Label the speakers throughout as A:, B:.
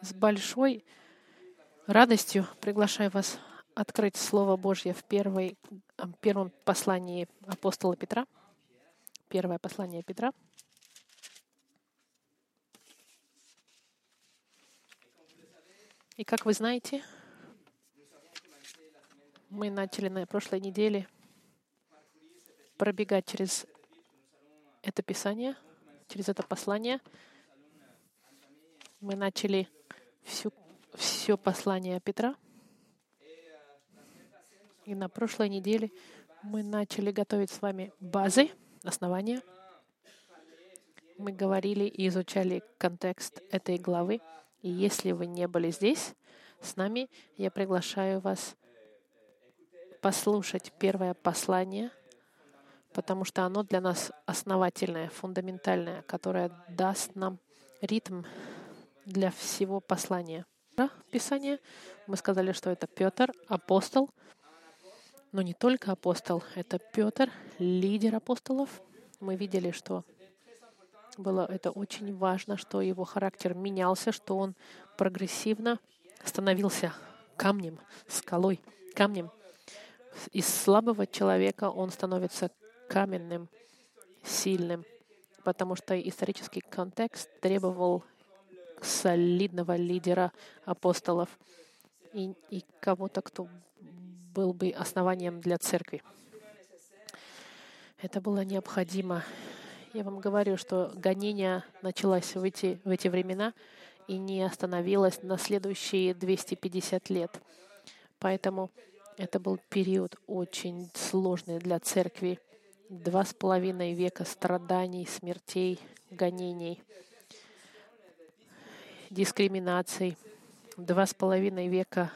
A: С большой радостью приглашаю вас открыть Слово Божье в первой, первом послании апостола Петра. Первое послание Петра. И как вы знаете, мы начали на прошлой неделе пробегать через это Писание, через это послание. Мы начали всю, все послание Петра. И на прошлой неделе мы начали готовить с вами базы, основания. Мы говорили и изучали контекст этой главы. И если вы не были здесь с нами, я приглашаю вас послушать первое послание, потому что оно для нас основательное, фундаментальное, которое даст нам ритм для всего послания. Писание. Мы сказали, что это Петр, апостол, но не только апостол, это Петр, лидер апостолов. Мы видели, что было это очень важно, что его характер менялся, что он прогрессивно становился камнем, скалой, камнем. Из слабого человека он становится каменным, сильным, потому что исторический контекст требовал солидного лидера апостолов и, и кого-то, кто был бы основанием для церкви. Это было необходимо. Я вам говорю, что гонение началось в эти, в эти времена и не остановилось на следующие 250 лет. Поэтому это был период очень сложный для церкви. Два с половиной века страданий, смертей, гонений — дискриминаций, два с половиной века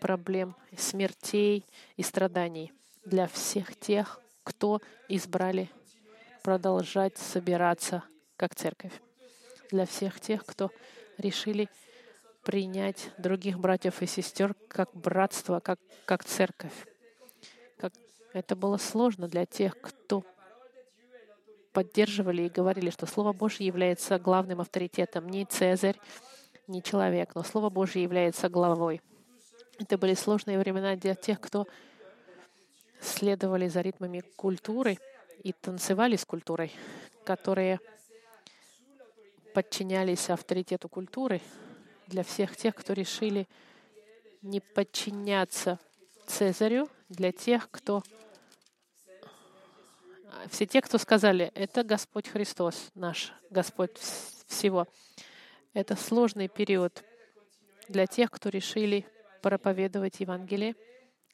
A: проблем, смертей и страданий для всех тех, кто избрали продолжать собираться как церковь. Для всех тех, кто решили принять других братьев и сестер как братство, как, как церковь. Как... Это было сложно для тех, кто поддерживали и говорили, что Слово Божье является главным авторитетом. Не Цезарь, не человек, но Слово Божье является главой. Это были сложные времена для тех, кто следовали за ритмами культуры и танцевали с культурой, которые подчинялись авторитету культуры, для всех тех, кто решили не подчиняться Цезарю, для тех, кто все те, кто сказали, это Господь Христос, наш Господь всего. Это сложный период для тех, кто решили проповедовать Евангелие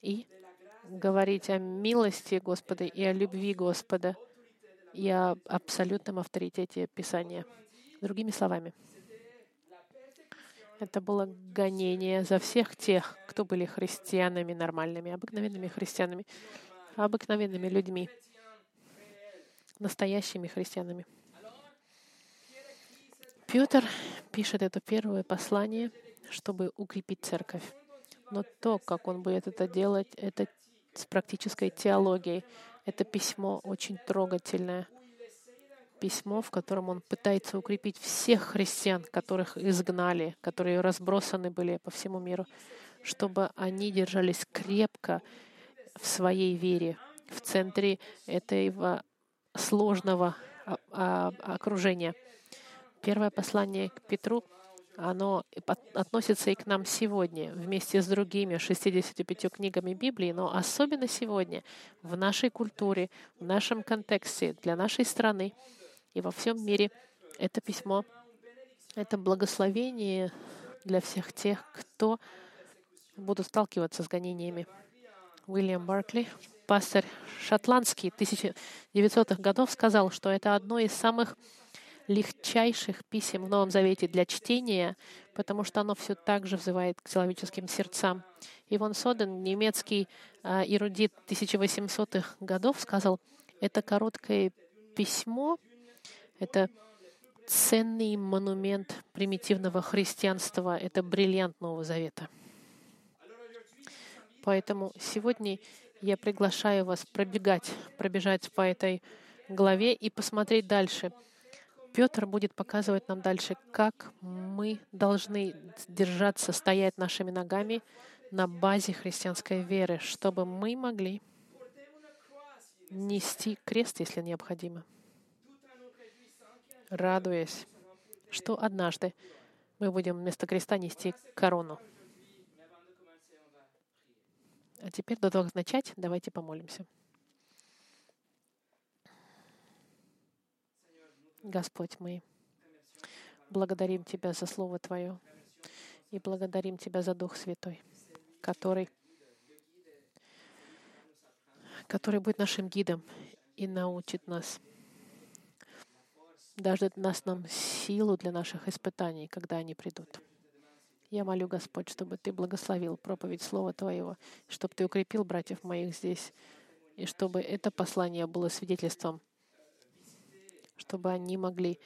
A: и говорить о милости Господа и о любви Господа и о абсолютном авторитете Писания. Другими словами, это было гонение за всех тех, кто были христианами нормальными, обыкновенными христианами, обыкновенными людьми, настоящими христианами. Петр пишет это первое послание, чтобы укрепить церковь. Но то, как он будет это делать, это с практической теологией. Это письмо очень трогательное. Письмо, в котором он пытается укрепить всех христиан, которых изгнали, которые разбросаны были по всему миру, чтобы они держались крепко в своей вере, в центре этого сложного а, а, окружения. Первое послание к Петру, оно относится и к нам сегодня, вместе с другими 65 книгами Библии, но особенно сегодня, в нашей культуре, в нашем контексте, для нашей страны и во всем мире. Это письмо, это благословение для всех тех, кто будут сталкиваться с гонениями. Уильям Баркли, пастор шотландский 1900-х годов, сказал, что это одно из самых легчайших писем в Новом Завете для чтения, потому что оно все так же взывает к человеческим сердцам. Иван Соден, немецкий э, эрудит 1800-х годов, сказал, это короткое письмо, это ценный монумент примитивного христианства, это бриллиант Нового Завета. Поэтому сегодня я приглашаю вас пробегать, пробежать по этой главе и посмотреть дальше. Петр будет показывать нам дальше, как мы должны держаться, стоять нашими ногами на базе христианской веры, чтобы мы могли нести крест, если необходимо, радуясь, что однажды мы будем вместо креста нести корону. А теперь до того, как начать, давайте помолимся. Господь, мы благодарим Тебя за Слово Твое и благодарим Тебя за Дух Святой, который, который будет нашим гидом и научит нас, даже нас нам силу для наших испытаний, когда они придут. Я молю, Господь, чтобы Ты благословил проповедь Слова Твоего, чтобы Ты укрепил братьев моих здесь, и чтобы это послание было свидетельством чтобы они могли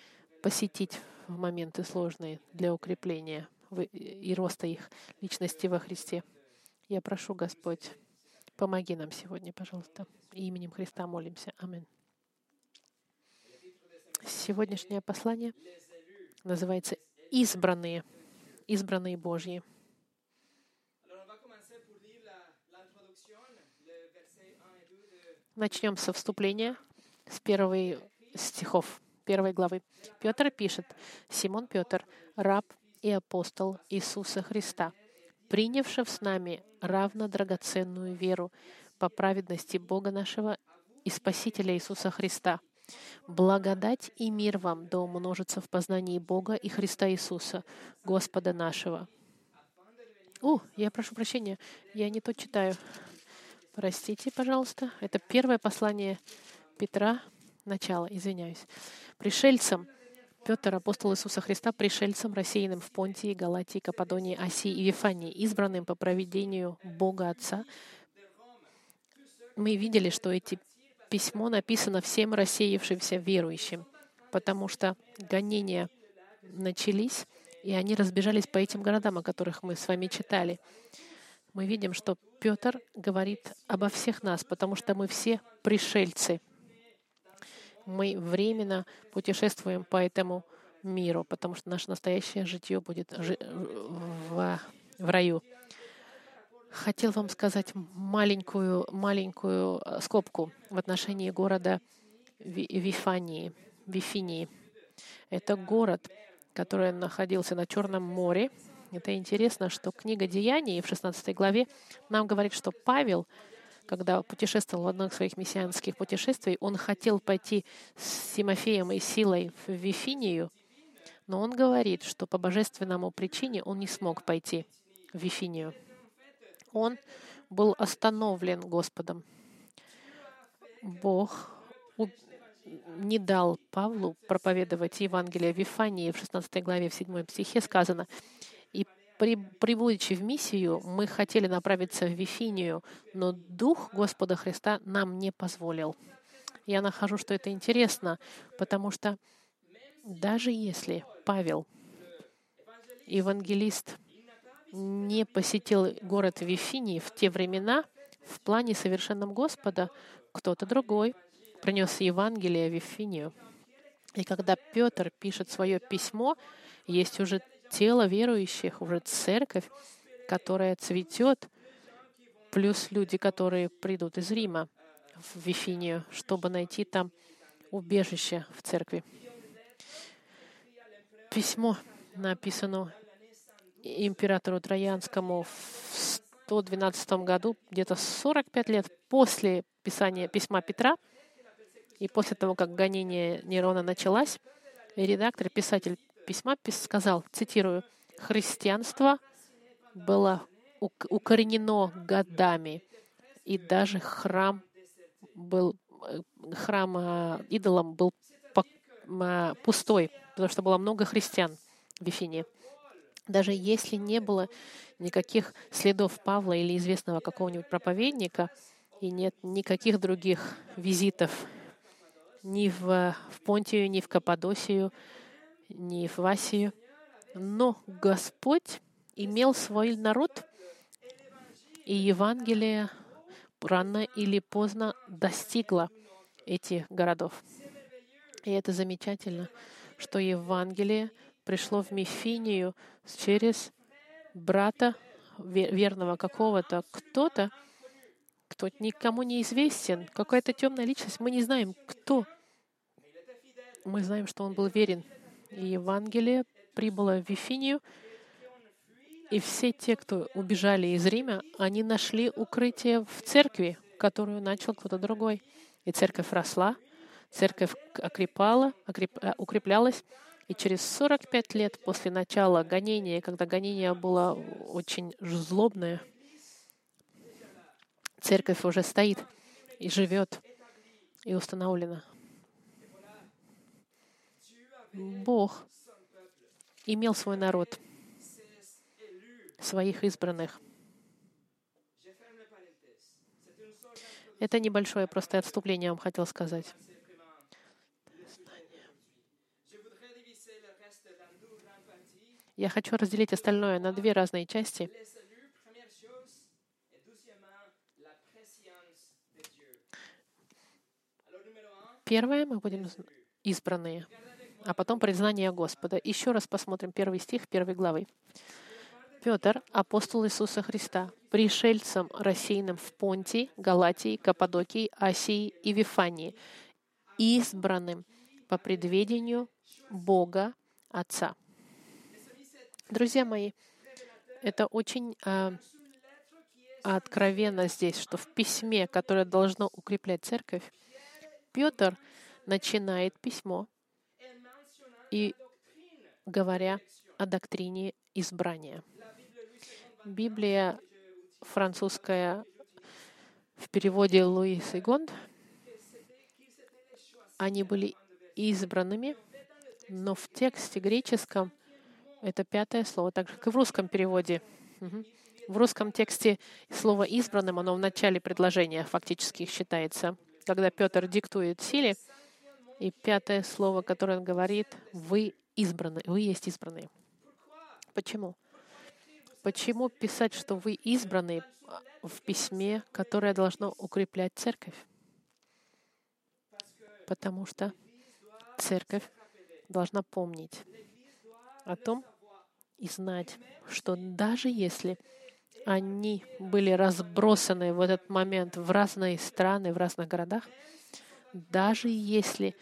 A: посетить в моменты сложные для укрепления и роста их личности во Христе. Я прошу, Господь, помоги нам сегодня, пожалуйста. И именем Христа молимся. Аминь. Сегодняшнее послание называется «Избранные», «Избранные Божьи». Начнем со вступления, с первой стихов первой главы. Петр пишет, Симон Петр, раб и апостол Иисуса Христа, принявший с нами равно драгоценную веру по праведности Бога нашего и Спасителя Иисуса Христа. Благодать и мир вам да умножится в познании Бога и Христа Иисуса, Господа нашего. О, я прошу прощения, я не то читаю. Простите, пожалуйста. Это первое послание Петра, начало, извиняюсь. Пришельцам, Петр, апостол Иисуса Христа, пришельцам, рассеянным в Понтии, Галатии, Каппадонии, Асии и Вифании, избранным по проведению Бога Отца, мы видели, что эти письмо написано всем рассеявшимся верующим, потому что гонения начались, и они разбежались по этим городам, о которых мы с вами читали. Мы видим, что Петр говорит обо всех нас, потому что мы все пришельцы — мы временно путешествуем по этому миру, потому что наше настоящее житие будет в, в раю. Хотел вам сказать маленькую, маленькую э, скобку в отношении города Вифании. Вифинии. Это город, который находился на Черном море. Это интересно, что книга Деяний в 16 главе нам говорит, что Павел когда путешествовал в одном из своих мессианских путешествий, он хотел пойти с Тимофеем и Силой в Вифинию, но он говорит, что по божественному причине он не смог пойти в Вифинию. Он был остановлен Господом. Бог не дал Павлу проповедовать Евангелие Вифании. В 16 главе, в 7 стихе сказано, при, прибудучи в миссию, мы хотели направиться в Вифинию, но Дух Господа Христа нам не позволил. Я нахожу, что это интересно, потому что даже если Павел, евангелист, не посетил город Вифинии в те времена, в плане совершенном Господа, кто-то другой принес Евангелие в Вифинию. И когда Петр пишет свое письмо, есть уже тело верующих, уже церковь, которая цветет, плюс люди, которые придут из Рима в Вифинию, чтобы найти там убежище в церкви. Письмо написано императору Троянскому в 112 году, где-то 45 лет после писания письма Петра, и после того, как гонение Нерона началось, редактор, писатель письма сказал, цитирую, «Христианство было укоренено годами, и даже храм был, э, храм э, идолом был э, пустой, потому что было много христиан в Вифине. Даже если не было никаких следов Павла или известного какого-нибудь проповедника, и нет никаких других визитов ни в, в Понтию, ни в Каппадосию, ни в Асию. Но Господь имел свой народ, и Евангелие рано или поздно достигло этих городов. И это замечательно, что Евангелие пришло в Мифинию через брата верного какого-то, кто-то, кто никому не известен, какая-то темная личность. Мы не знаем, кто. Мы знаем, что он был верен. И Евангелие прибыло в Вифинию, и все те, кто убежали из Рима, они нашли укрытие в церкви, которую начал кто-то другой. И церковь росла, церковь окрепала, окреп, э, укреплялась, и через 45 лет после начала гонения, когда гонение было очень злобное, церковь уже стоит и живет, и установлена. Бог имел свой народ, своих избранных. Это небольшое просто отступление, я вам хотел сказать. Я хочу разделить остальное на две разные части. Первое мы будем избранные, а потом признание Господа. Еще раз посмотрим первый стих первой главы. Петр, апостол Иисуса Христа, пришельцем рассеянным в Понтии, Галатии, Каппадокии, Асии и Вифании, избранным по предведению Бога Отца. Друзья мои, это очень э, откровенно здесь, что в письме, которое должно укреплять церковь, Петр начинает письмо и говоря о доктрине избрания. Библия французская в переводе Луис и Гонд, они были избранными, но в тексте греческом — это пятое слово, так же, как и в русском переводе. В русском тексте слово «избранным», оно в начале предложения фактически считается. Когда Петр диктует силе, и пятое слово, которое он говорит, «вы избраны», «вы есть избранные». Почему? Почему писать, что вы избраны в письме, которое должно укреплять церковь? Потому что церковь должна помнить о том, и знать, что даже если они были разбросаны в этот момент в разные страны, в разных городах, даже если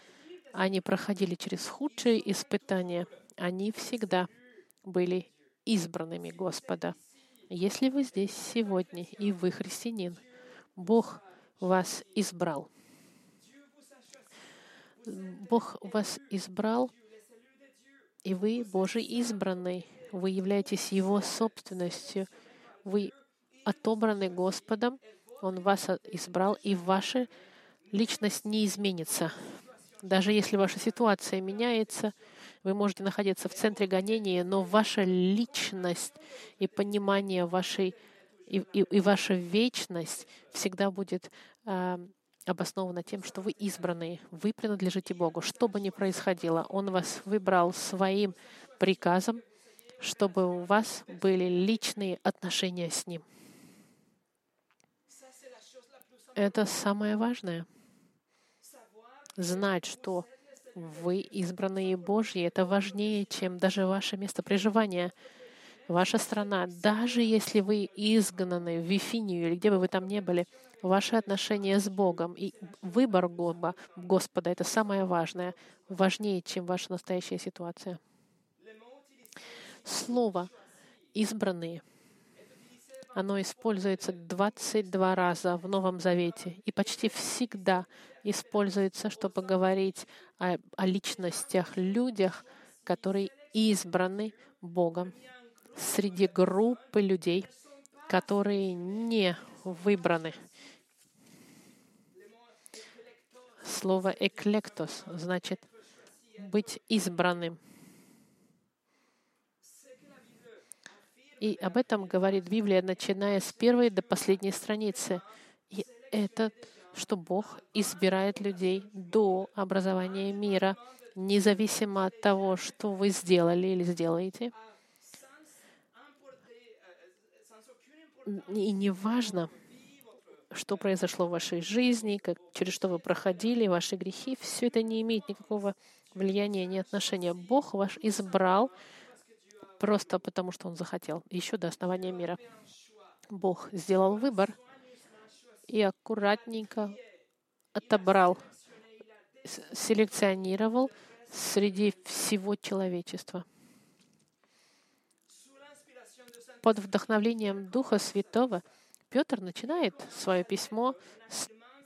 A: они проходили через худшие испытания, они всегда были избранными Господа. Если вы здесь сегодня и вы христианин, Бог вас избрал. Бог вас избрал, и вы Божий избранный. Вы являетесь Его собственностью. Вы отобраны Господом. Он вас избрал, и ваша личность не изменится. Даже если ваша ситуация меняется, вы можете находиться в центре гонения, но ваша личность и понимание вашей и, и, и ваша вечность всегда будет э, обоснована тем, что вы избранные, вы принадлежите Богу. Что бы ни происходило, Он вас выбрал своим приказом, чтобы у вас были личные отношения с Ним. Это самое важное. Знать, что вы избранные Божьи, это важнее, чем даже ваше место проживания, ваша страна. Даже если вы изгнаны в Вифинию или где бы вы там не были, ваши отношения с Богом и выбор Господа — это самое важное, важнее, чем ваша настоящая ситуация слово «избранные». Оно используется 22 раза в Новом Завете и почти всегда используется, чтобы говорить о, о личностях, людях, которые избраны Богом среди группы людей, которые не выбраны. Слово «эклектос» значит быть избранным. И об этом говорит Библия, начиная с первой до последней страницы. И это, что Бог избирает людей до образования мира, независимо от того, что вы сделали или сделаете. И не важно, что произошло в вашей жизни, как, через что вы проходили, ваши грехи, все это не имеет никакого влияние, не отношение. Бог ваш избрал просто потому, что Он захотел, еще до основания мира. Бог сделал выбор и аккуратненько отобрал, селекционировал среди всего человечества. Под вдохновлением Духа Святого Петр начинает свое письмо,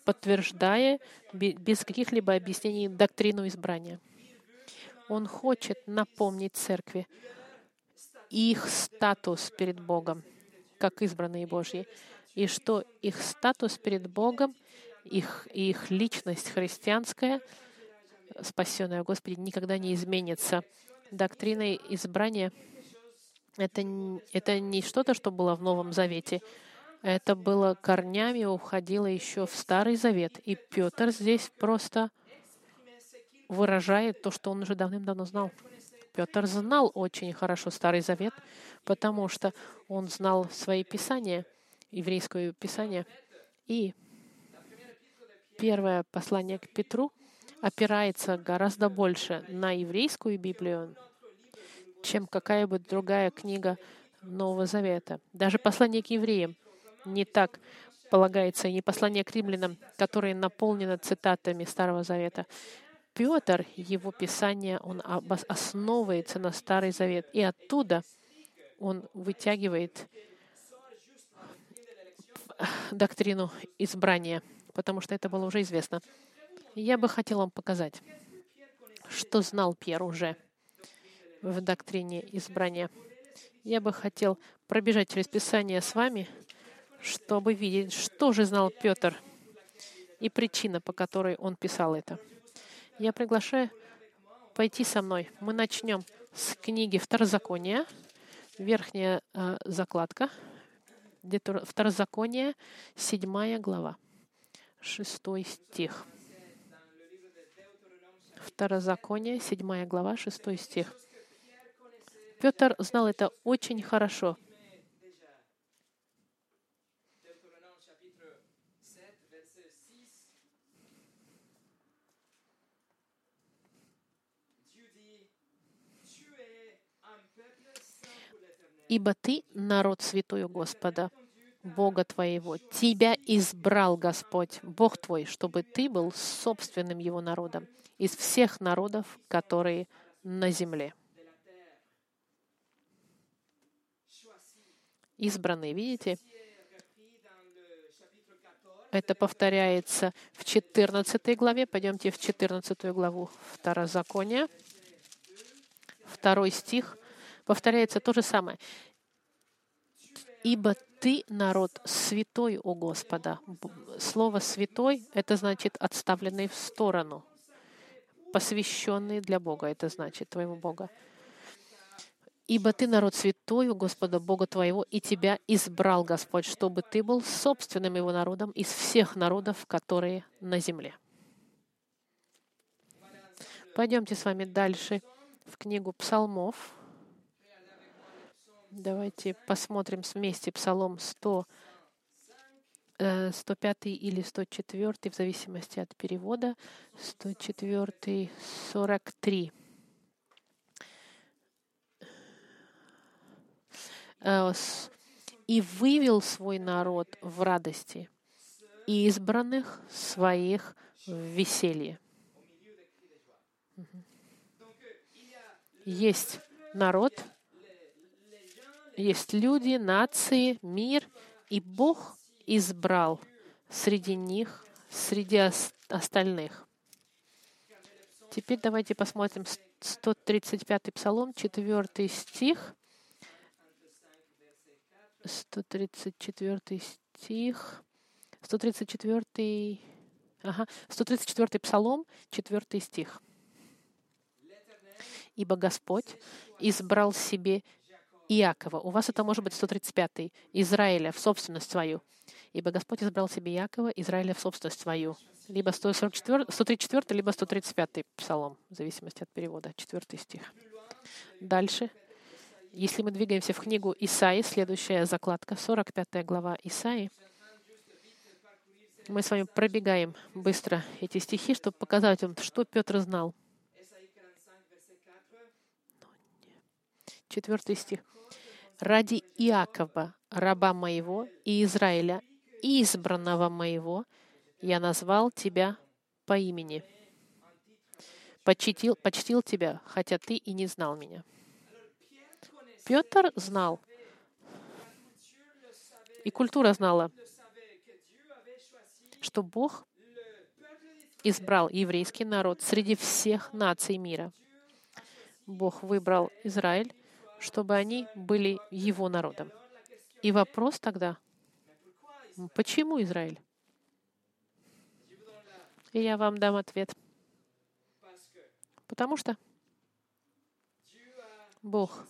A: подтверждая без каких-либо объяснений доктрину избрания. Он хочет напомнить церкви их статус перед Богом, как избранные Божьи, и что их статус перед Богом, их, их личность христианская, спасенная Господи, никогда не изменится. Доктрина избрания — это, это не что-то, что было в Новом Завете. Это было корнями, уходило еще в Старый Завет. И Петр здесь просто выражает то, что он уже давным-давно знал. Петр знал очень хорошо Старый Завет, потому что он знал свои писания, еврейское писание. И первое послание к Петру опирается гораздо больше на еврейскую Библию, чем какая бы другая книга Нового Завета. Даже послание к евреям не так полагается, и не послание к римлянам, которое наполнено цитатами Старого Завета. Петр, его писание, он основывается на Старый Завет, и оттуда он вытягивает доктрину избрания, потому что это было уже известно. Я бы хотел вам показать, что знал Пьер уже в доктрине избрания. Я бы хотел пробежать через Писание с вами, чтобы видеть, что же знал Петр и причина, по которой он писал это. Я приглашаю пойти со мной. Мы начнем с книги Второзакония, верхняя э, закладка, Второзаконие, седьмая глава, шестой стих. Второзаконие, седьмая глава, шестой стих. Петр знал это очень хорошо — Ибо ты народ святой Господа, Бога твоего. Тебя избрал Господь, Бог твой, чтобы ты был собственным Его народом из всех народов, которые на земле. Избранные, видите? Это повторяется в 14 главе. Пойдемте в 14 главу Второзакония. Второй стих повторяется то же самое. «Ибо ты народ святой у Господа». Слово «святой» — это значит «отставленный в сторону», посвященный для Бога, это значит твоего Бога. «Ибо ты народ святой у Господа Бога твоего, и тебя избрал Господь, чтобы ты был собственным его народом из всех народов, которые на земле». Пойдемте с вами дальше в книгу Псалмов, Давайте посмотрим вместе Псалом 100, 105 э, или 104, в зависимости от перевода. 104, 43. Э, «И вывел свой народ в радости, и избранных своих в веселье». Есть народ — есть люди, нации, мир, и Бог избрал среди них, среди остальных. Теперь давайте посмотрим 135-й Псалом, 4 стих. 134 стих. 134, ага, 134 Псалом, 4 стих. «Ибо Господь избрал себе Иакова. У вас это может быть 135-й. Израиля в собственность свою. Ибо Господь избрал себе Иакова, Израиля в собственность свою. Либо 144, 134, либо 135 псалом, в зависимости от перевода, 4 стих. Дальше. Если мы двигаемся в книгу Исаи, следующая закладка, 45 глава Исаи, мы с вами пробегаем быстро эти стихи, чтобы показать вам, что Петр знал. Ну, Четвертый стих. «Ради Иакова, раба моего, и Израиля, избранного моего, я назвал тебя по имени. Почтил, почтил тебя, хотя ты и не знал меня». Петр знал, и культура знала, что Бог избрал еврейский народ среди всех наций мира. Бог выбрал Израиль, чтобы они были его народом. И вопрос тогда, почему Израиль? И я вам дам ответ. Потому что Бог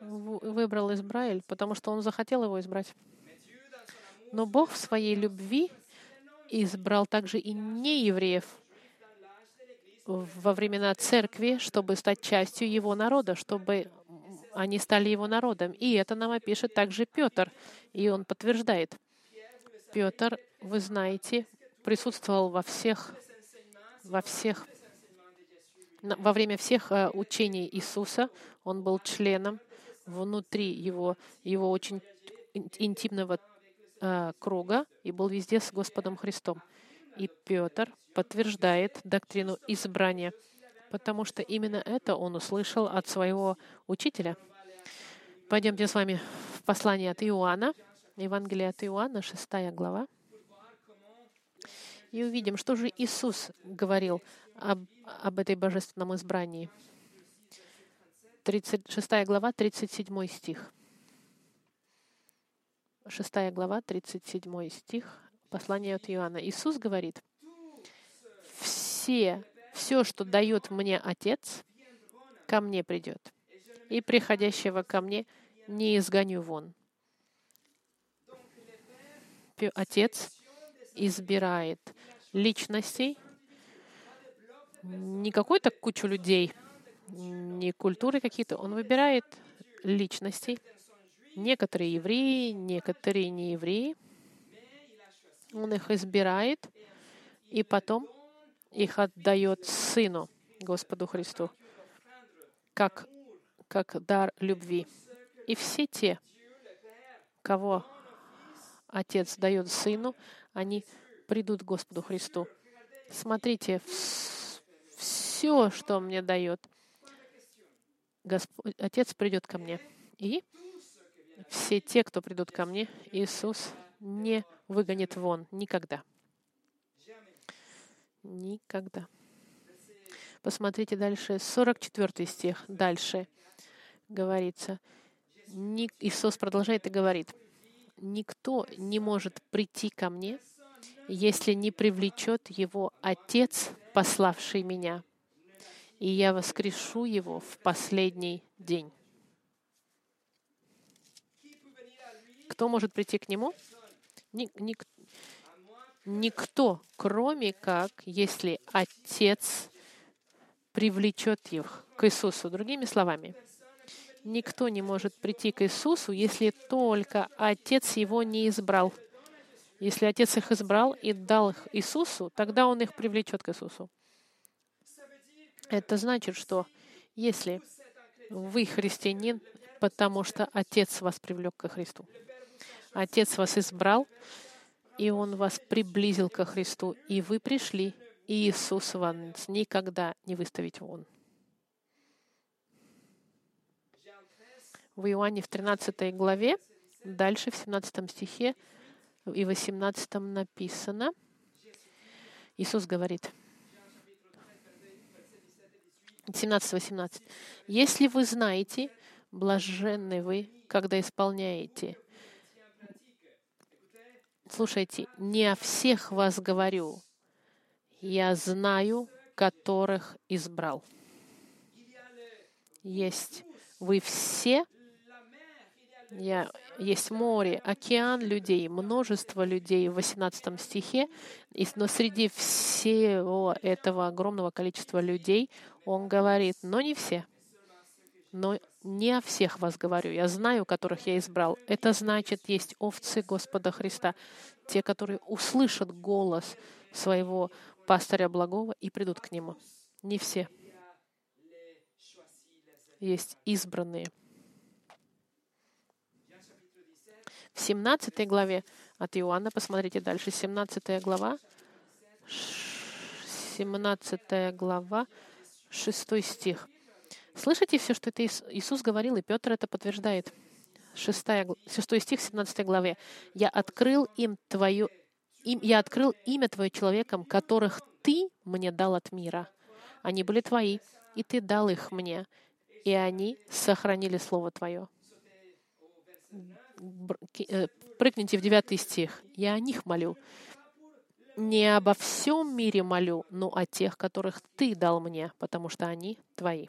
A: выбрал Израиль, потому что Он захотел его избрать. Но Бог в своей любви избрал также и неевреев во времена церкви, чтобы стать частью его народа, чтобы они стали его народом. И это нам опишет также Петр, и он подтверждает. Петр, вы знаете, присутствовал во всех, во всех, во время всех э, учений Иисуса. Он был членом внутри его, его очень интимного Э, круга и был везде с Господом Христом. И Петр подтверждает доктрину избрания, потому что именно это он услышал от своего учителя. Пойдемте с вами в послание от Иоанна, Евангелие от Иоанна, 6 глава, и увидим, что же Иисус говорил об, об этой божественном избрании. 36 глава, 37 стих. 6 глава, 37 стих, послание от Иоанна. Иисус говорит, «Все, все, что дает мне Отец, ко мне придет, и приходящего ко мне не изгоню вон». Отец избирает личностей, не какую-то кучу людей, не культуры какие-то, он выбирает личностей, Некоторые евреи, некоторые не евреи. Он их избирает. И потом их отдает Сыну, Господу Христу, как, как дар любви. И все те, кого Отец дает Сыну, они придут к Господу Христу. Смотрите, все, что мне дает, Господь, Отец придет ко мне. И все те, кто придут ко мне, Иисус не выгонит вон никогда. Никогда. Посмотрите дальше, 44 стих. Дальше говорится. Иисус продолжает и говорит, «Никто не может прийти ко мне, если не привлечет его Отец, пославший меня, и я воскрешу его в последний день». Кто может прийти к Нему? Ник, ник, никто, кроме как, если Отец привлечет их к Иисусу. Другими словами, никто не может прийти к Иисусу, если только Отец его не избрал. Если Отец их избрал и дал их Иисусу, тогда Он их привлечет к Иисусу. Это значит, что если вы христианин, потому что Отец вас привлек ко Христу. Отец вас избрал, и Он вас приблизил ко Христу, и вы пришли, и Иисус вас никогда не выставить вон. В Иоанне в 13 главе, дальше в 17 стихе и 18 написано, Иисус говорит, 17-18. «Если вы знаете, блаженны вы, когда исполняете Слушайте, не о всех вас говорю. Я знаю, которых избрал. Есть вы все, я, есть море, океан людей, множество людей в 18 стихе, но среди всего этого огромного количества людей он говорит, но не все но не о всех вас говорю, я знаю, которых я избрал. Это значит, есть овцы Господа Христа, те, которые услышат голос своего пастыря благого и придут к нему. Не все. Есть избранные. В 17 главе от Иоанна, посмотрите дальше, 17 глава, 17 глава, 6 стих. Слышите все, что это Иисус говорил, и Петр это подтверждает. 6, 6 стих 17 главе. «Я открыл им твою им, я открыл имя Твое человекам, которых Ты мне дал от мира. Они были Твои, и Ты дал их мне, и они сохранили Слово Твое. Э, прыгните в 9 стих. Я о них молю. Не обо всем мире молю, но о тех, которых Ты дал мне, потому что они Твои.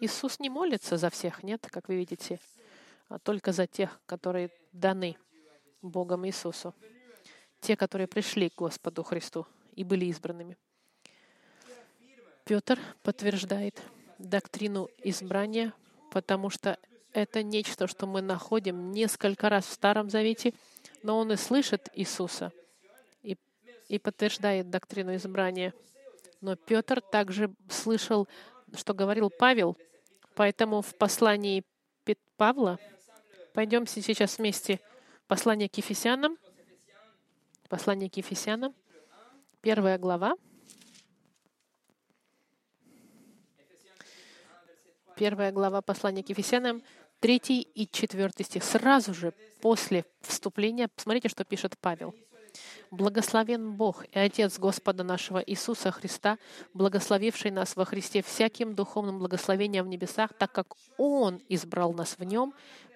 A: Иисус не молится за всех, нет, как вы видите, а только за тех, которые даны Богом Иисусу. Те, которые пришли к Господу Христу и были избранными. Петр подтверждает доктрину избрания, потому что это нечто, что мы находим несколько раз в Старом Завете, но он и слышит Иисуса и, и подтверждает доктрину избрания. Но Петр также слышал, что говорил Павел — Поэтому в послании Павла, пойдемте сейчас вместе, послание к Ефесянам, послание к Ефесянам, первая глава, первая глава послания к Ефесянам, третий и четвертый стих. Сразу же после вступления, посмотрите, что пишет Павел. Благословен Бог и Отец Господа нашего Иисуса Христа, благословивший нас во Христе всяким духовным благословением в небесах, так как Он избрал нас в Нем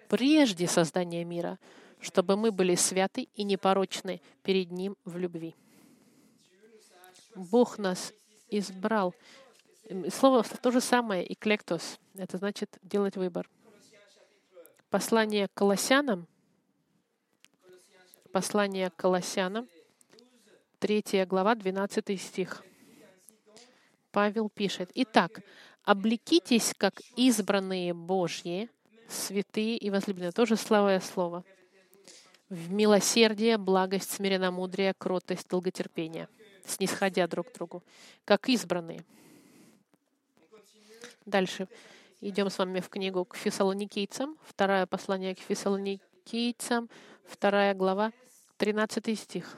A: прежде создания мира, чтобы мы были святы и непорочны перед Ним в любви. Бог нас избрал. Слово то же самое, эклектос. Это значит делать выбор. Послание к Колоссянам, послание к Колоссянам, 3 глава, 12 стих. Павел пишет, «Итак, облекитесь, как избранные Божьи, святые и возлюбленные». Тоже славое слово. В милосердие, благость, смиренномудрие, кротость, долготерпение, снисходя друг к другу, как избранные. Дальше. Идем с вами в книгу к фессалоникийцам, второе послание к фессалоникийцам, вторая глава, 13 стих.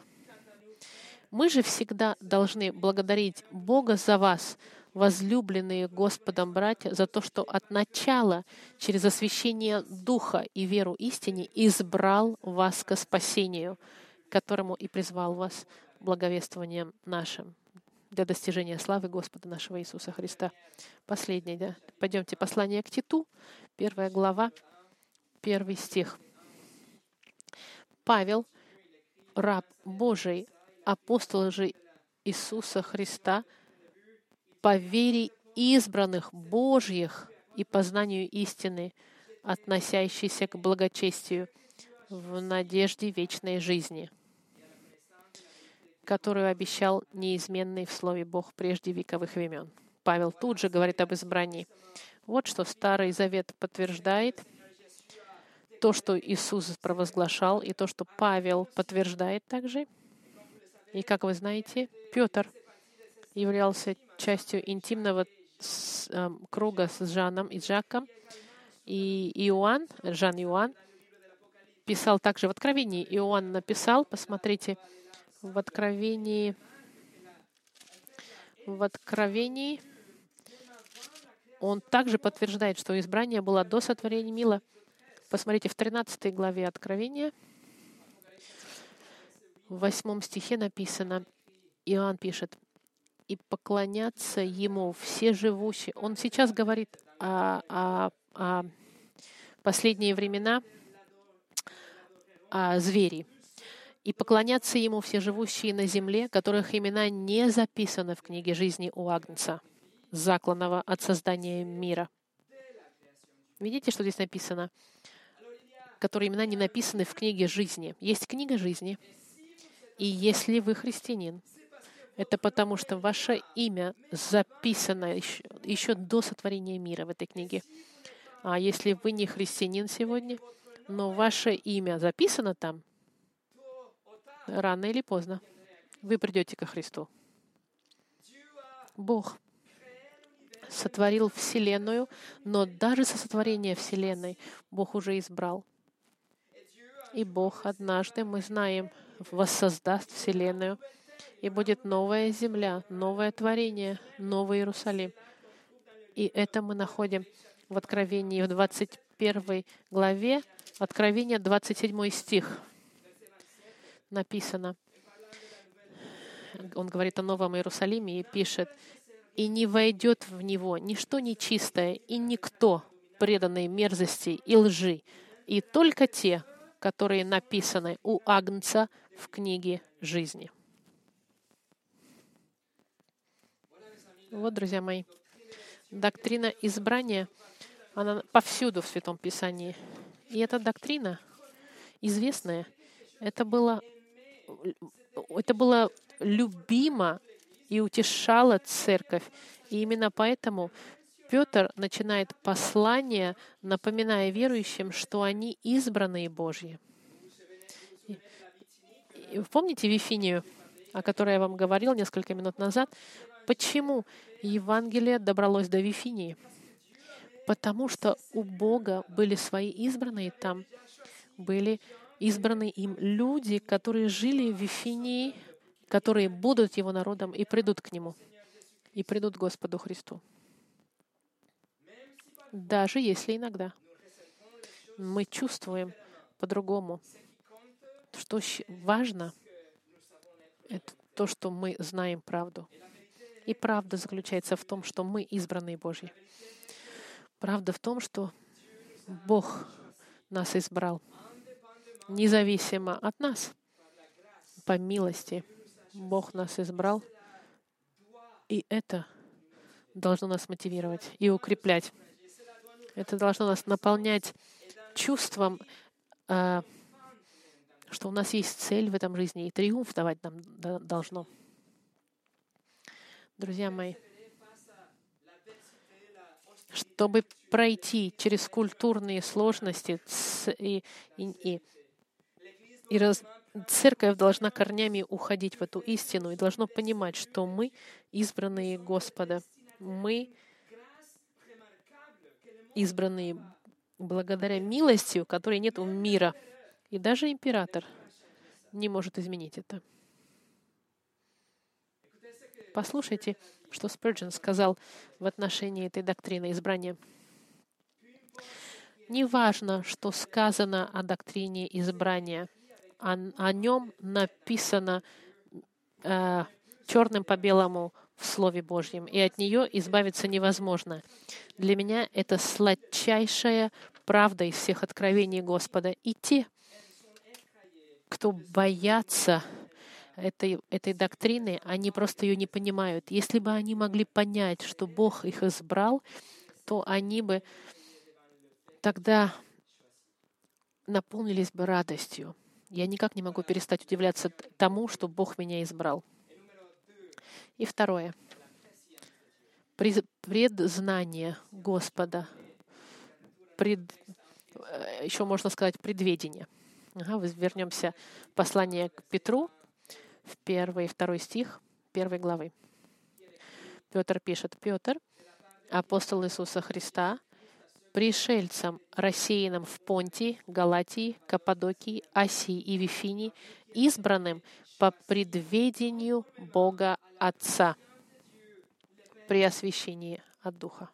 A: Мы же всегда должны благодарить Бога за вас, возлюбленные Господом братья, за то, что от начала через освящение Духа и веру истине избрал вас ко спасению, которому и призвал вас благовествованием нашим для достижения славы Господа нашего Иисуса Христа. Последнее, да? Пойдемте, послание к Титу, первая глава, первый стих. Павел, раб Божий, апостолы же Иисуса Христа по вере избранных Божьих и познанию истины, относящейся к благочестию в надежде вечной жизни, которую обещал неизменный в Слове Бог прежде вековых времен. Павел тут же говорит об избрании. Вот что Старый Завет подтверждает, то, что Иисус провозглашал, и то, что Павел подтверждает также — и, как вы знаете, Петр являлся частью интимного эм, круга с Жаном и Жаком. И Иоанн, Жан Иоанн, писал также в Откровении. Иоанн написал, посмотрите, в Откровении, в Откровении он также подтверждает, что избрание было до сотворения мила. Посмотрите, в 13 главе Откровения — в восьмом стихе написано, Иоанн пишет, «И поклонятся Ему все живущие». Он сейчас говорит о, о, о последние времена, о звери. «И поклонятся Ему все живущие на земле, которых имена не записаны в книге жизни у Агнца, закланного от создания мира». Видите, что здесь написано? Которые имена не написаны в книге жизни. Есть книга жизни — и если вы христианин, это потому, что ваше имя записано еще, еще до сотворения мира в этой книге. А если вы не христианин сегодня, но ваше имя записано там, рано или поздно вы придете ко Христу. Бог сотворил Вселенную, но даже со сотворения Вселенной Бог уже избрал. И Бог однажды, мы знаем, воссоздаст Вселенную, и будет новая земля, новое творение, новый Иерусалим. И это мы находим в Откровении в 21 главе, Откровение 27 стих написано. Он говорит о Новом Иерусалиме и пишет, «И не войдет в него ничто нечистое, и никто, преданный мерзости и лжи, и только те, которые написаны у Агнца в книге жизни». Вот, друзья мои, доктрина избрания, она повсюду в Святом Писании. И эта доктрина известная. Это было, это было любимо и утешало церковь. И именно поэтому Петр начинает послание, напоминая верующим, что они избранные Божьи. И, помните Вифинию, о которой я вам говорил несколько минут назад? Почему Евангелие добралось до Вифинии? Потому что у Бога были свои избранные там, были избраны им люди, которые жили в Вифинии, которые будут Его народом и придут к Нему, и придут к Господу Христу. Даже если иногда мы чувствуем по-другому, что важно, это то, что мы знаем правду. И правда заключается в том, что мы избранные Божьи. Правда в том, что Бог нас избрал независимо от нас. По милости Бог нас избрал, и это должно нас мотивировать и укреплять. Это должно нас наполнять чувством, а, что у нас есть цель в этом жизни, и триумф давать нам должно. Друзья мои, чтобы пройти через культурные сложности и, и, и и раз, церковь должна корнями уходить в эту истину и должна понимать, что мы избранные Господа. Мы избранные благодаря милости, которой нет у мира. И даже император не может изменить это. Послушайте, что Спurgeon сказал в отношении этой доктрины избрания. Не важно, что сказано о доктрине избрания — о, о нем написано э, черным по белому в Слове Божьем, и от нее избавиться невозможно. Для меня это сладчайшая правда из всех откровений Господа. И те, кто боятся этой, этой доктрины, они просто ее не понимают. Если бы они могли понять, что Бог их избрал, то они бы тогда наполнились бы радостью. Я никак не могу перестать удивляться тому, что Бог меня избрал. И второе. Предзнание Господа. Пред, э, еще можно сказать предведение. Ага, вернемся в послание к Петру, в первый и второй стих первой главы. Петр пишет, Петр, апостол Иисуса Христа, пришельцам, рассеянным в Понтии, Галатии, Каппадокии, Асии и Вифинии, избранным по предведению Бога Отца при освящении от Духа.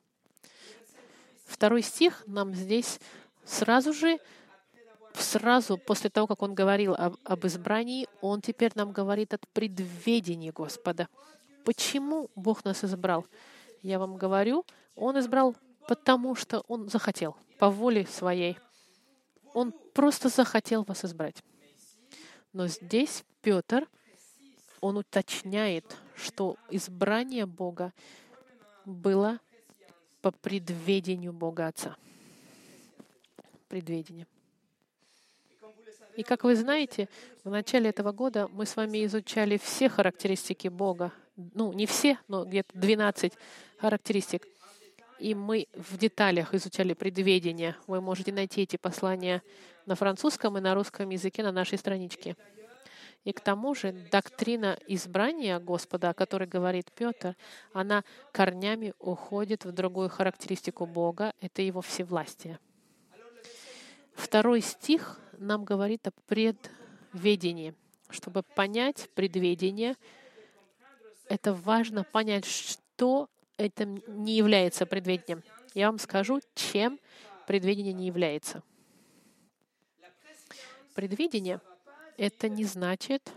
A: Второй стих нам здесь сразу же, сразу после того, как он говорил об, об избрании, он теперь нам говорит о предведении Господа. Почему Бог нас избрал? Я вам говорю, Он избрал потому что Он захотел, по воле своей. Он просто захотел вас избрать. Но здесь Петр, он уточняет, что избрание Бога было по предведению Бога Отца. Предведение. И как вы знаете, в начале этого года мы с вами изучали все характеристики Бога. Ну, не все, но где-то 12 характеристик и мы в деталях изучали предведение. Вы можете найти эти послания на французском и на русском языке на нашей страничке. И к тому же доктрина избрания Господа, о которой говорит Петр, она корнями уходит в другую характеристику Бога — это Его всевластие. Второй стих нам говорит о предведении. Чтобы понять предведение, это важно понять, что это не является предведением. Я вам скажу, чем предвидение не является. Предвидение — это не значит,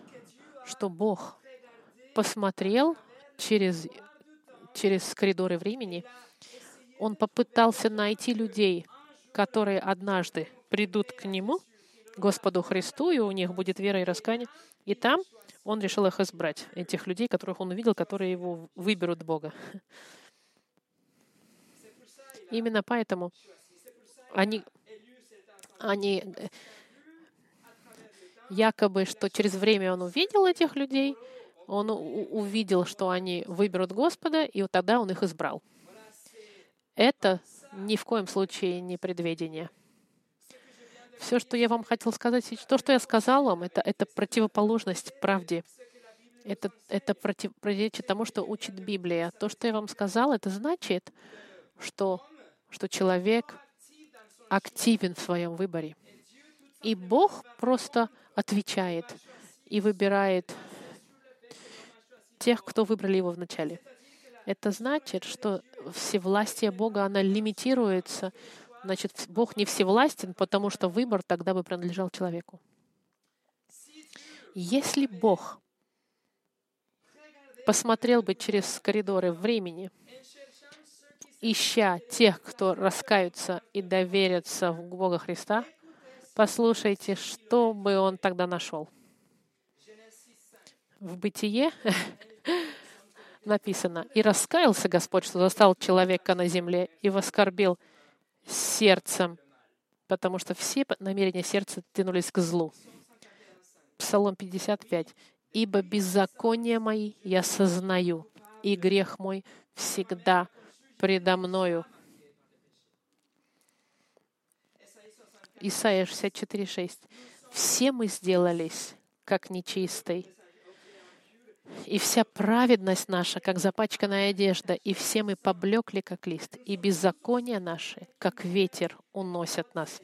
A: что Бог посмотрел через, через коридоры времени, Он попытался найти людей, которые однажды придут к Нему, Господу Христу, и у них будет вера и раскаяние, и там Он решил их избрать, этих людей, которых Он увидел, которые его выберут Бога. Именно поэтому они, они якобы, что через время он увидел этих людей, он увидел, что они выберут Господа, и вот тогда он их избрал. Это ни в коем случае не предведение. Все, что я вам хотел сказать, то, что я сказал вам, это, это противоположность правде. Это, это против, противоречит тому, что учит Библия. То, что я вам сказал, это значит, что что человек активен в своем выборе. И Бог просто отвечает и выбирает тех, кто выбрали его вначале. Это значит, что всевластие Бога, она лимитируется. Значит, Бог не всевластен, потому что выбор тогда бы принадлежал человеку. Если Бог посмотрел бы через коридоры времени ища тех, кто раскаются и доверятся в Бога Христа, послушайте, что бы он тогда нашел. В Бытие написано, «И раскаялся Господь, что застал человека на земле, и воскорбил сердцем, потому что все намерения сердца тянулись к злу». Псалом 55. «Ибо беззаконие мои я сознаю, и грех мой всегда предо мною. Исайя 64,6. Все мы сделались, как нечистый, и вся праведность наша, как запачканная одежда, и все мы поблекли, как лист, и беззакония наши, как ветер, уносят нас.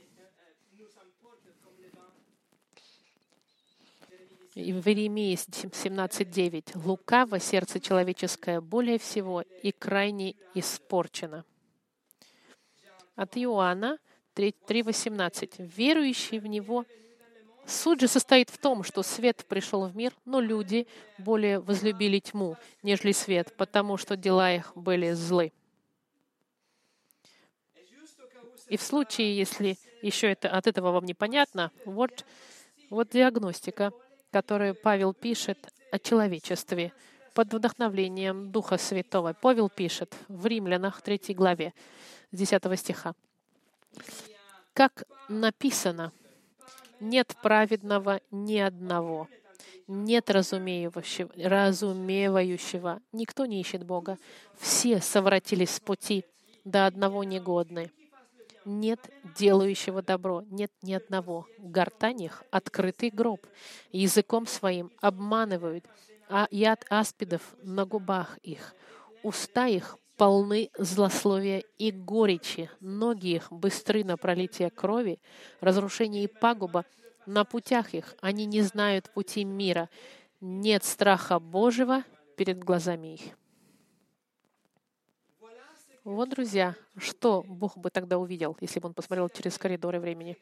A: И в Иеремии 17.9. «Лукаво сердце человеческое более всего и крайне испорчено». От Иоанна 3.18. «Верующий в Него Суть же состоит в том, что свет пришел в мир, но люди более возлюбили тьму, нежели свет, потому что дела их были злы. И в случае, если еще это, от этого вам непонятно, вот, вот диагностика которые Павел пишет о человечестве под вдохновлением Духа Святого. Павел пишет в Римлянах 3 главе 10 стиха. Как написано, нет праведного ни одного, нет разумеющего, разумевающего, никто не ищет Бога. Все совратились с пути, до одного негодны нет делающего добро, нет ни одного. Гортань их — открытый гроб. Языком своим обманывают, а яд аспидов на губах их. Уста их полны злословия и горечи, ноги их быстры на пролитие крови, разрушение и пагуба на путях их. Они не знают пути мира. Нет страха Божьего перед глазами их. Вот, друзья, что Бог бы тогда увидел, если бы он посмотрел через коридоры времени?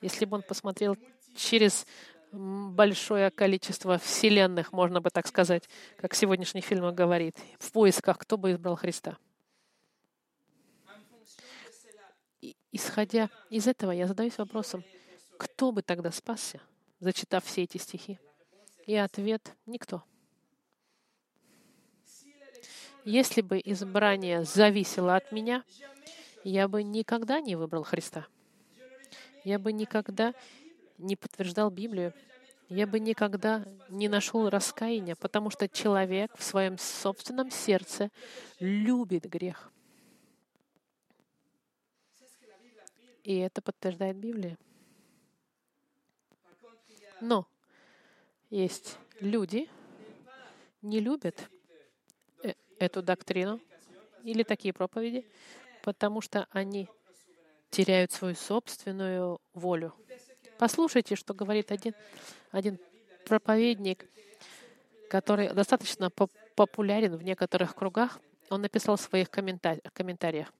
A: Если бы он посмотрел через большое количество вселенных, можно бы так сказать, как сегодняшний фильм говорит, в поисках, кто бы избрал Христа. И, исходя из этого, я задаюсь вопросом, кто бы тогда спасся, зачитав все эти стихи? И ответ — никто. Если бы избрание зависело от меня, я бы никогда не выбрал Христа. Я бы никогда не подтверждал Библию. Я бы никогда не нашел раскаяния, потому что человек в своем собственном сердце любит грех. И это подтверждает Библия. Но есть люди, не любят э, эту доктрину или такие проповеди, потому что они теряют свою собственную волю. Послушайте, что говорит один, один проповедник, который достаточно популярен в некоторых кругах. Он написал в своих комментариях.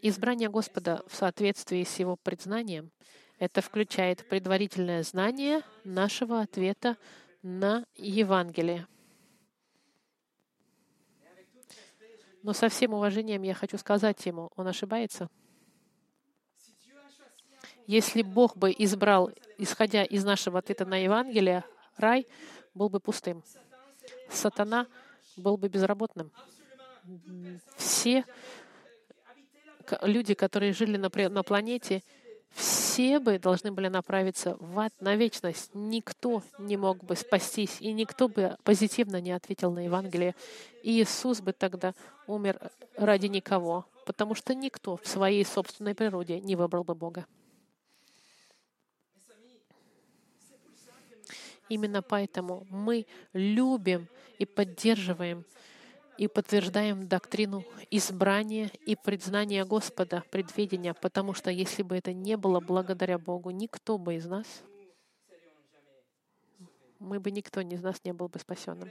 A: Избрание Господа в соответствии с Его признанием — это включает предварительное знание нашего ответа на Евангелие. Но со всем уважением я хочу сказать ему, он ошибается. Если Бог бы избрал, исходя из нашего ответа на Евангелие, рай был бы пустым. Сатана был бы безработным. Все люди, которые жили на, на планете, все бы должны были направиться в ад на вечность. Никто не мог бы спастись, и никто бы позитивно не ответил на Евангелие. И Иисус бы тогда умер ради никого, потому что никто в своей собственной природе не выбрал бы Бога. Именно поэтому мы любим и поддерживаем и подтверждаем доктрину избрания и признания Господа, предведения, потому что если бы это не было благодаря Богу, никто бы из нас, мы бы никто из нас не был бы спасенным.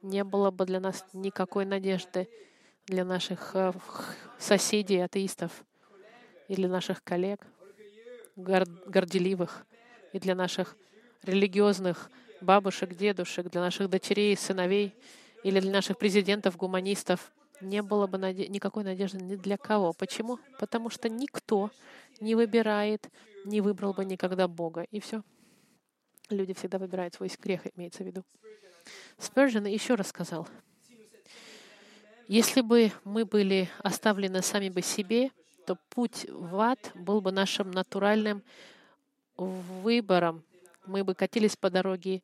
A: Не было бы для нас никакой надежды для наших э, соседей, атеистов, или наших коллег, горделивых, и для наших религиозных бабушек, дедушек, для наших дочерей, сыновей или для наших президентов, гуманистов, не было бы наде- никакой надежды ни для кого. Почему? Потому что никто не выбирает, не выбрал бы никогда Бога. И все. Люди всегда выбирают свой грех, имеется в виду. Спержин еще раз сказал, если бы мы были оставлены сами бы себе, то путь в ад был бы нашим натуральным выбором, мы бы катились по дороге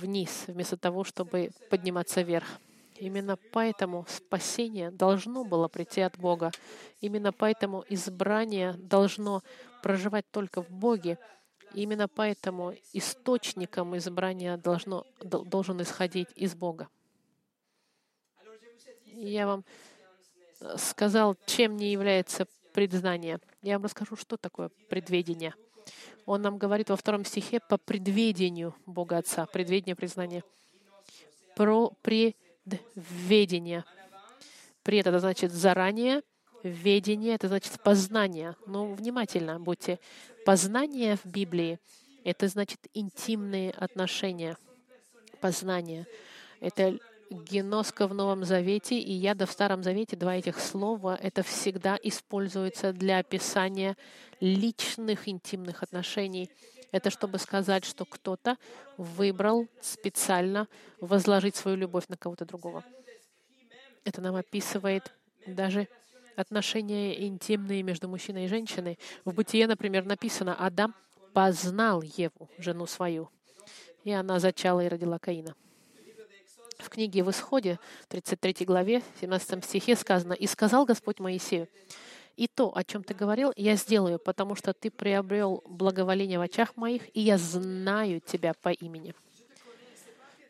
A: вниз, вместо того, чтобы подниматься вверх. Именно поэтому спасение должно было прийти от Бога. Именно поэтому избрание должно проживать только в Боге. Именно поэтому источником избрания должно, должен исходить из Бога. Я вам сказал, чем не является предзнание. Я вам расскажу, что такое предведение — он нам говорит во втором стихе по предведению Бога Отца, предведение, признание. Про предведение. Пред — это значит заранее, ведение — это значит познание. Ну, внимательно будьте. Познание в Библии — это значит интимные отношения. Познание — это геноска в Новом Завете и яда в Старом Завете, два этих слова, это всегда используется для описания личных интимных отношений. Это чтобы сказать, что кто-то выбрал специально возложить свою любовь на кого-то другого. Это нам описывает даже отношения интимные между мужчиной и женщиной. В Бытие, например, написано, Адам познал Еву, жену свою, и она зачала и родила Каина. В книге «В исходе», 33 главе, 17 стихе сказано, «И сказал Господь Моисею, и то, о чем ты говорил, я сделаю, потому что ты приобрел благоволение в очах моих, и я знаю тебя по имени.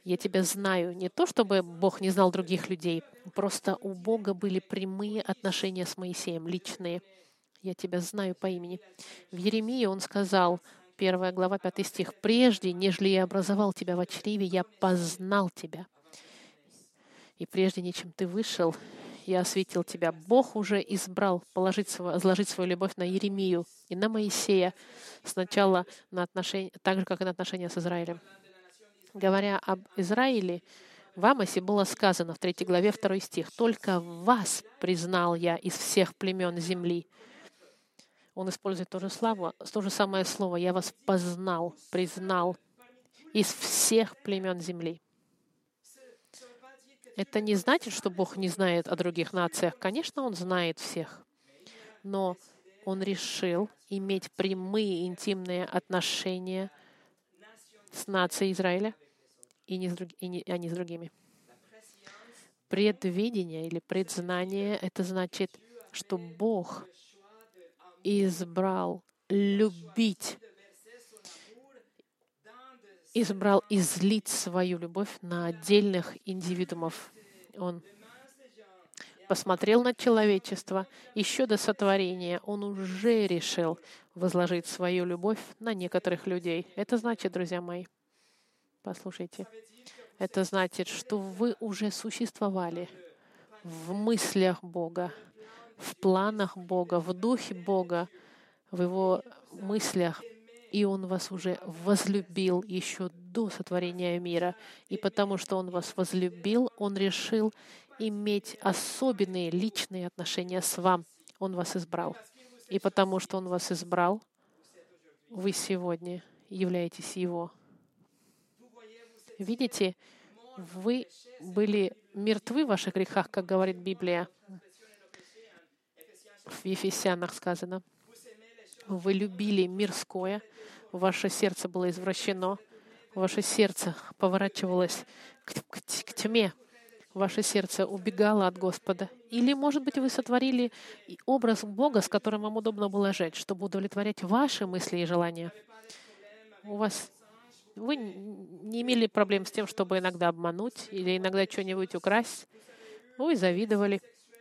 A: Я тебя знаю. Не то, чтобы Бог не знал других людей, просто у Бога были прямые отношения с Моисеем, личные. Я тебя знаю по имени. В Еремии он сказал, 1 глава, 5 стих, «Прежде, нежели я образовал тебя в чреве, я познал тебя». И прежде, нечем ты вышел, я осветил тебя. Бог уже избрал положить, возложить свою любовь на Еремию и на Моисея сначала на отношения, так же, как и на отношения с Израилем. Говоря об Израиле, в Амосе было сказано в 3 главе 2 стих, «Только вас признал я из всех племен земли». Он использует то же, слово, то же самое слово «я вас познал, признал из всех племен земли». Это не значит, что Бог не знает о других нациях. Конечно, Он знает всех. Но Он решил иметь прямые интимные отношения с нацией Израиля и не с, друг, и не, а не с другими. Предвидение или предзнание — это значит, что Бог избрал любить избрал излить свою любовь на отдельных индивидуумов. Он посмотрел на человечество еще до сотворения. Он уже решил возложить свою любовь на некоторых людей. Это значит, друзья мои, послушайте, это значит, что вы уже существовали в мыслях Бога, в планах Бога, в духе Бога, в Его мыслях, и Он вас уже возлюбил еще до сотворения мира. И потому что Он вас возлюбил, Он решил иметь особенные личные отношения с вам. Он вас избрал. И потому что Он вас избрал, вы сегодня являетесь Его. Видите, вы были мертвы в ваших грехах, как говорит Библия. В Ефесянах сказано. Вы любили мирское, ваше сердце было извращено, ваше сердце поворачивалось к, к, к тьме, ваше сердце убегало от Господа. Или, может быть, вы сотворили образ Бога, с которым вам удобно было жить, чтобы удовлетворять ваши мысли и желания. У вас вы не имели проблем с тем, чтобы иногда обмануть или иногда что-нибудь украсть. Вы завидовали.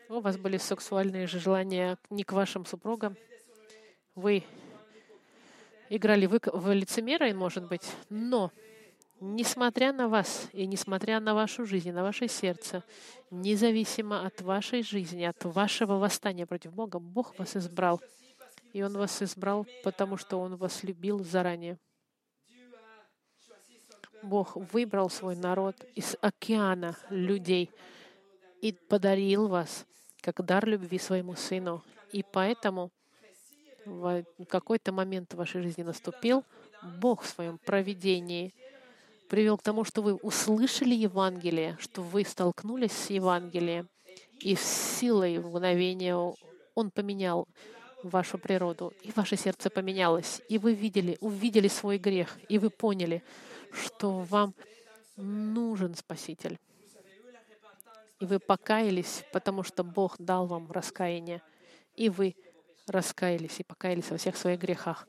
A: У вас были сексуальные же желания не к вашим супругам. Вы играли в лицемера, может быть, но несмотря на вас и несмотря на вашу жизнь, на ваше сердце, независимо от вашей жизни, от вашего восстания против Бога, Бог вас избрал. И Он вас избрал, потому что Он вас любил заранее. Бог выбрал свой народ из океана людей и подарил вас как дар любви своему Сыну. И поэтому в какой-то момент в вашей жизни наступил, Бог в своем проведении привел к тому, что вы услышали Евангелие, что вы столкнулись с Евангелием, и с силой мгновения Он поменял вашу природу, и ваше сердце поменялось, и вы видели, увидели свой грех, и вы поняли, что вам нужен Спаситель. И вы покаялись, потому что Бог дал вам раскаяние, и вы раскаялись и покаялись во всех своих грехах.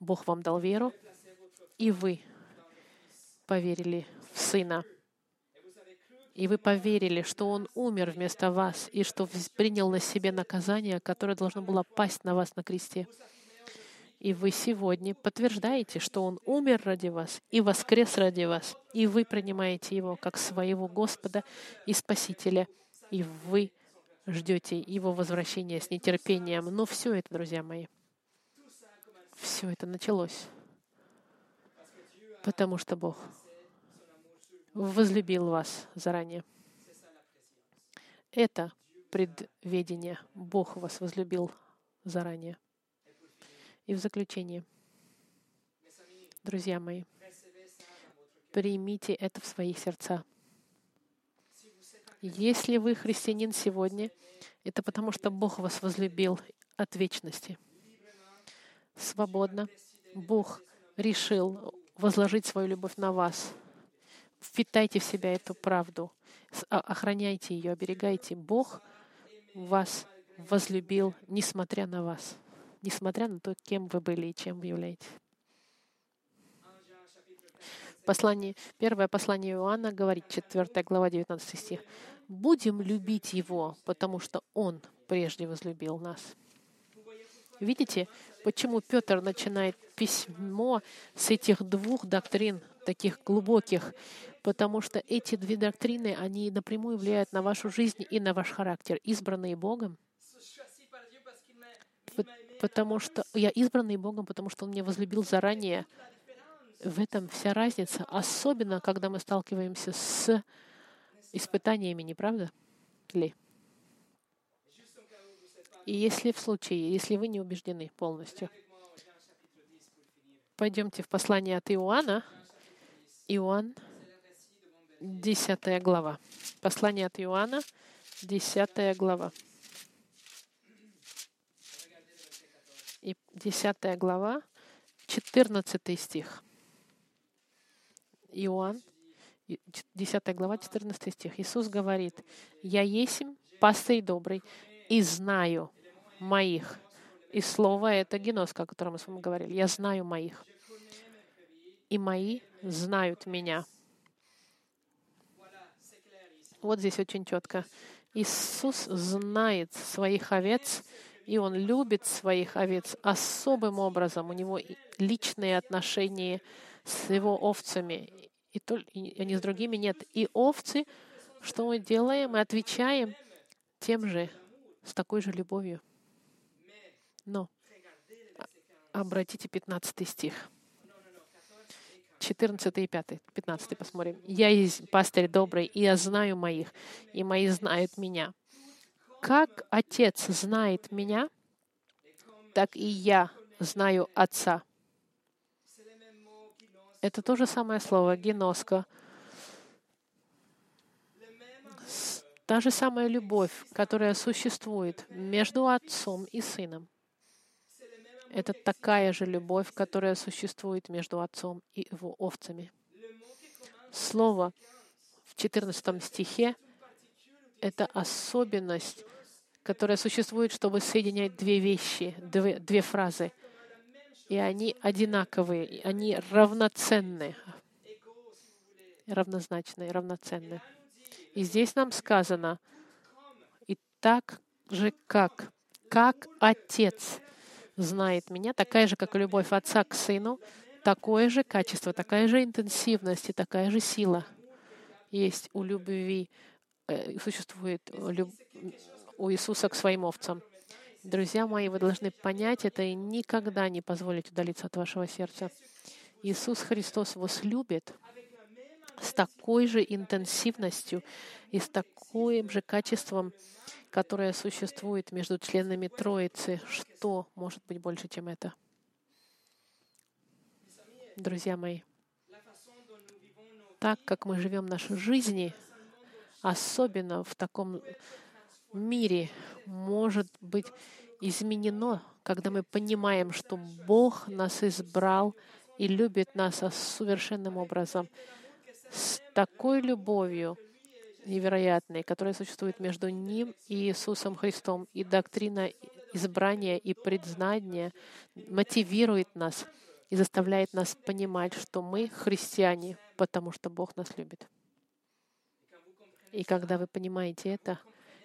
A: Бог вам дал веру, и вы поверили в Сына. И вы поверили, что Он умер вместо вас, и что принял на себе наказание, которое должно было пасть на вас на кресте. И вы сегодня подтверждаете, что Он умер ради вас и воскрес ради вас, и вы принимаете Его как своего Господа и Спасителя, и вы ждете Его возвращения с нетерпением. Но все это, друзья мои, все это началось, потому что Бог возлюбил вас заранее. Это предведение. Бог вас возлюбил заранее. И в заключение, друзья мои, примите это в свои сердца. Если вы христианин сегодня, это потому, что Бог вас возлюбил от вечности. Свободно. Бог решил возложить свою любовь на вас. Впитайте в себя эту правду. Охраняйте ее, оберегайте. Бог вас возлюбил, несмотря на вас несмотря на то, кем вы были и чем вы являетесь. Послание, первое послание Иоанна говорит, 4 глава, 19 стих. «Будем любить Его, потому что Он прежде возлюбил нас». Видите, почему Петр начинает письмо с этих двух доктрин, таких глубоких? Потому что эти две доктрины, они напрямую влияют на вашу жизнь и на ваш характер. Избранные Богом, потому что я избранный Богом, потому что Он меня возлюбил заранее. В этом вся разница, особенно когда мы сталкиваемся с испытаниями, не правда ли? И если в случае, если вы не убеждены полностью, пойдемте в послание от Иоанна, Иоанн, 10 глава. Послание от Иоанна, 10 глава. и 10 глава, 14 стих. Иоанн, 10 глава, 14 стих. Иисус говорит, «Я есмь пастырь добрый, и знаю моих». И слово это геноска, о котором мы с вами говорили. «Я знаю моих». И мои знают меня. Вот здесь очень четко. Иисус знает своих овец, и Он любит своих овец особым образом. У Него личные отношения с Его овцами, и, то, и они с другими нет. И овцы, что мы делаем? Мы отвечаем тем же, с такой же любовью. Но обратите 15 стих. 14 и 5, 15 посмотрим. «Я есть пастырь добрый, и я знаю моих, и мои знают меня. Как Отец знает меня, так и я знаю Отца». Это то же самое слово «геноска». Та же самая любовь, которая существует между Отцом и Сыном. Это такая же любовь, которая существует между отцом и его овцами. Слово в 14 стихе — это особенность, которая существует, чтобы соединять две вещи, две, две фразы. И они одинаковые, они равноценны, равнозначные, равноценны. И здесь нам сказано, и так же как, как Отец — знает меня, такая же, как и любовь отца к сыну, такое же качество, такая же интенсивность и такая же сила есть у любви, э, существует у Иисуса к своим овцам. Друзья мои, вы должны понять это и никогда не позволить удалиться от вашего сердца. Иисус Христос вас любит с такой же интенсивностью и с таким же качеством которая существует между членами Троицы. Что может быть больше, чем это? Друзья мои, так как мы живем наши жизни, особенно в таком мире, может быть изменено, когда мы понимаем, что Бог нас избрал и любит нас совершенным образом, с такой любовью, невероятные, которые существуют между ним и Иисусом Христом. И доктрина избрания и признания мотивирует нас и заставляет нас понимать, что мы христиане, потому что Бог нас любит. И когда вы понимаете это,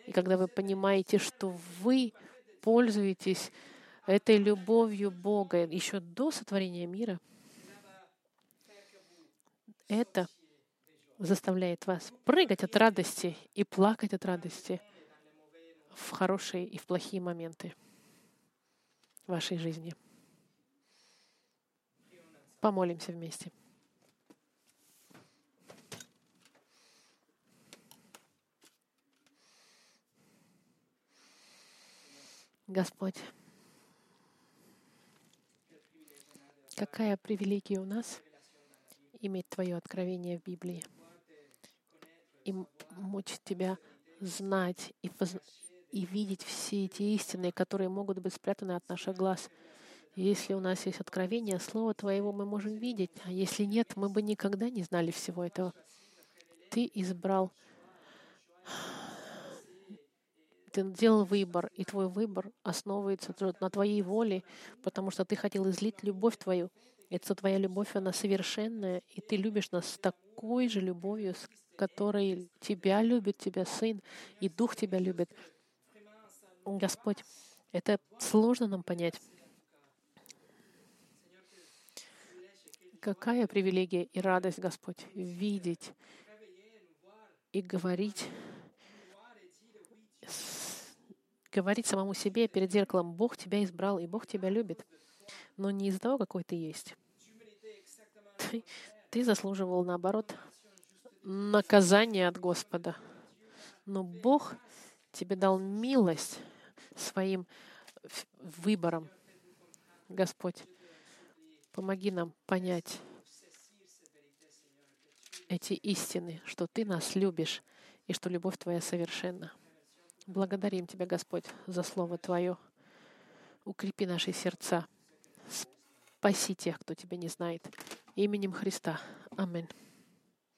A: и когда вы понимаете, что вы пользуетесь этой любовью Бога еще до сотворения мира, это заставляет вас прыгать от радости и плакать от радости в хорошие и в плохие моменты вашей жизни. Помолимся вместе. Господь, какая привилегия у нас иметь Твое откровение в Библии и мучить Тебя знать и, поз... и видеть все эти истины, которые могут быть спрятаны от наших глаз. Если у нас есть откровение Слова Твоего, мы можем видеть, а если нет, мы бы никогда не знали всего этого. Ты избрал, ты делал выбор, и твой выбор основывается на твоей воле, потому что ты хотел излить любовь твою. Это твоя любовь, она совершенная, и ты любишь нас с такой же любовью, с который Тебя любит, Тебя Сын, и Дух Тебя любит. Господь, это сложно нам понять. Какая привилегия и радость, Господь, видеть и говорить, говорить самому себе перед зеркалом, Бог тебя избрал, и Бог тебя любит. Но не из-за того, какой ты есть. Ты, ты заслуживал, наоборот, наказание от Господа. Но Бог тебе дал милость своим выбором. Господь, помоги нам понять эти истины, что Ты нас любишь и что любовь Твоя совершенна. Благодарим Тебя, Господь, за Слово Твое. Укрепи наши сердца. Спаси тех, кто Тебя не знает. Именем Христа. Аминь.